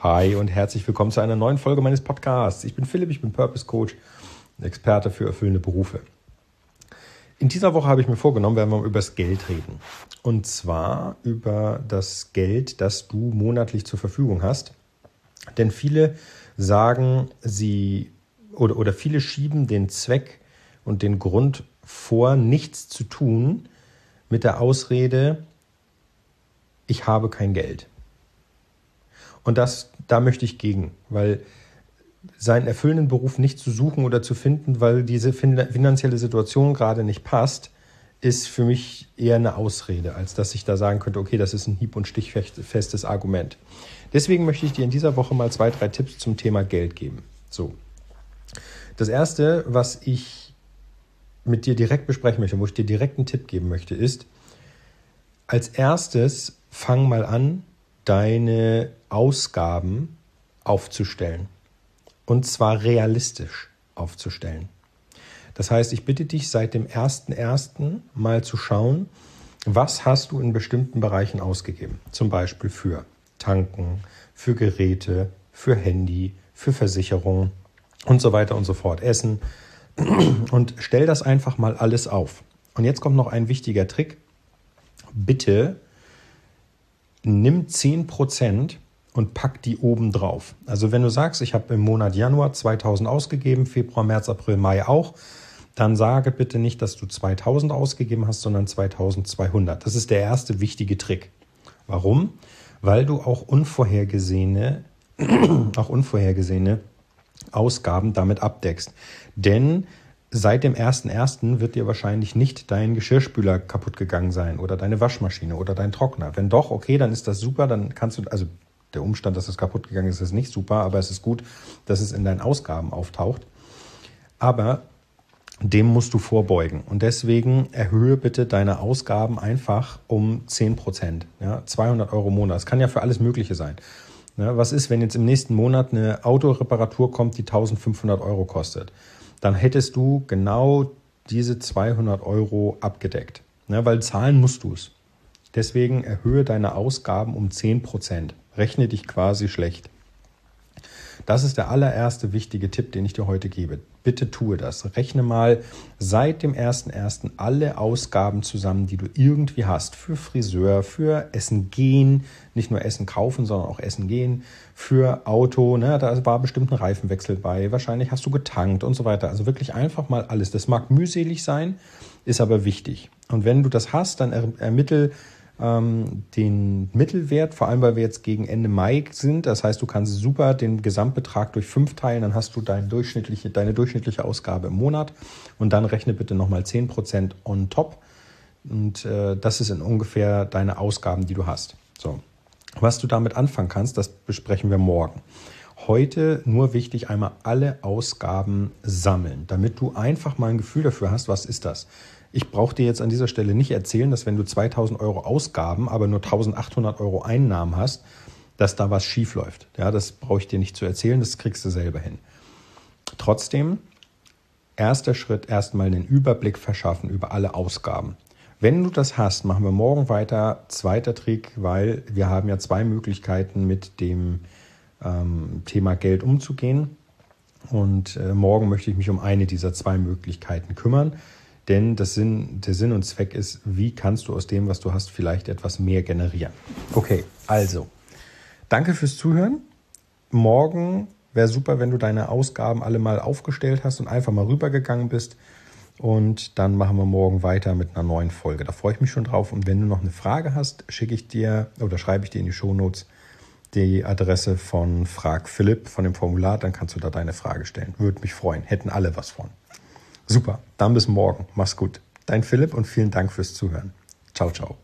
Hi und herzlich willkommen zu einer neuen Folge meines Podcasts. Ich bin Philipp, ich bin Purpose Coach, Experte für erfüllende Berufe. In dieser Woche habe ich mir vorgenommen, werden wir über das Geld reden. Und zwar über das Geld, das du monatlich zur Verfügung hast. Denn viele sagen, sie oder, oder viele schieben den Zweck und den Grund vor, nichts zu tun, mit der Ausrede, ich habe kein Geld. Und das, da möchte ich gegen, weil seinen erfüllenden Beruf nicht zu suchen oder zu finden, weil diese finanzielle Situation gerade nicht passt, ist für mich eher eine Ausrede, als dass ich da sagen könnte, okay, das ist ein hieb- und stichfestes Argument. Deswegen möchte ich dir in dieser Woche mal zwei, drei Tipps zum Thema Geld geben. So. Das erste, was ich mit dir direkt besprechen möchte, wo ich dir direkt einen Tipp geben möchte, ist, als erstes fang mal an, deine Ausgaben aufzustellen. Und zwar realistisch aufzustellen. Das heißt, ich bitte dich seit dem 1.1. mal zu schauen, was hast du in bestimmten Bereichen ausgegeben. Zum Beispiel für Tanken, für Geräte, für Handy, für Versicherungen und so weiter und so fort. Essen. Und stell das einfach mal alles auf. Und jetzt kommt noch ein wichtiger Trick. Bitte nimm 10% und pack die oben drauf. Also wenn du sagst, ich habe im Monat Januar 2000 ausgegeben, Februar, März, April, Mai auch, dann sage bitte nicht, dass du 2000 ausgegeben hast, sondern 2200. Das ist der erste wichtige Trick. Warum? Weil du auch unvorhergesehene, auch unvorhergesehene Ausgaben damit abdeckst. Denn seit dem 1.1. wird dir wahrscheinlich nicht dein Geschirrspüler kaputt gegangen sein oder deine Waschmaschine oder dein Trockner. Wenn doch, okay, dann ist das super, dann kannst du, also der Umstand, dass es kaputt gegangen ist, ist nicht super, aber es ist gut, dass es in deinen Ausgaben auftaucht. Aber dem musst du vorbeugen. Und deswegen erhöhe bitte deine Ausgaben einfach um 10 Prozent. Ja, 200 Euro im Monat. Das kann ja für alles Mögliche sein. Ja, was ist, wenn jetzt im nächsten Monat eine Autoreparatur kommt, die 1500 Euro kostet? Dann hättest du genau diese 200 Euro abgedeckt. Ja, weil zahlen musst du es. Deswegen erhöhe deine Ausgaben um 10 Prozent. Rechne dich quasi schlecht. Das ist der allererste wichtige Tipp, den ich dir heute gebe. Bitte tue das. Rechne mal seit dem 1.1. alle Ausgaben zusammen, die du irgendwie hast. Für Friseur, für Essen gehen, nicht nur Essen kaufen, sondern auch Essen gehen. Für Auto, ne, da war bestimmt ein Reifenwechsel bei. Wahrscheinlich hast du getankt und so weiter. Also wirklich einfach mal alles. Das mag mühselig sein, ist aber wichtig. Und wenn du das hast, dann ermittel ähm, den Mittelwert, vor allem weil wir jetzt gegen Ende Mai sind. Das heißt, du kannst super den Gesamtbetrag durch fünf teilen, dann hast du dein durchschnittliche, deine durchschnittliche Ausgabe im Monat und dann rechne bitte nochmal 10% on top. Und äh, das ist in ungefähr deine Ausgaben, die du hast. So. Was du damit anfangen kannst, das besprechen wir morgen. Heute nur wichtig, einmal alle Ausgaben sammeln, damit du einfach mal ein Gefühl dafür hast, was ist das. Ich brauche dir jetzt an dieser Stelle nicht erzählen, dass wenn du 2000 Euro Ausgaben, aber nur 1800 Euro Einnahmen hast, dass da was schief läuft. Ja, das brauche ich dir nicht zu erzählen, das kriegst du selber hin. Trotzdem, erster Schritt, erstmal einen Überblick verschaffen über alle Ausgaben. Wenn du das hast, machen wir morgen weiter. Zweiter Trick, weil wir haben ja zwei Möglichkeiten mit dem ähm, Thema Geld umzugehen. Und äh, morgen möchte ich mich um eine dieser zwei Möglichkeiten kümmern. Denn das Sinn, der Sinn und Zweck ist, wie kannst du aus dem, was du hast, vielleicht etwas mehr generieren. Okay, also, danke fürs Zuhören. Morgen wäre super, wenn du deine Ausgaben alle mal aufgestellt hast und einfach mal rübergegangen bist. Und dann machen wir morgen weiter mit einer neuen Folge. Da freue ich mich schon drauf. Und wenn du noch eine Frage hast, schicke ich dir oder schreibe ich dir in die Shownotes die Adresse von Frag Philipp von dem Formular. Dann kannst du da deine Frage stellen. Würde mich freuen. Hätten alle was von. Super, dann bis morgen. Mach's gut. Dein Philipp und vielen Dank fürs Zuhören. Ciao, ciao.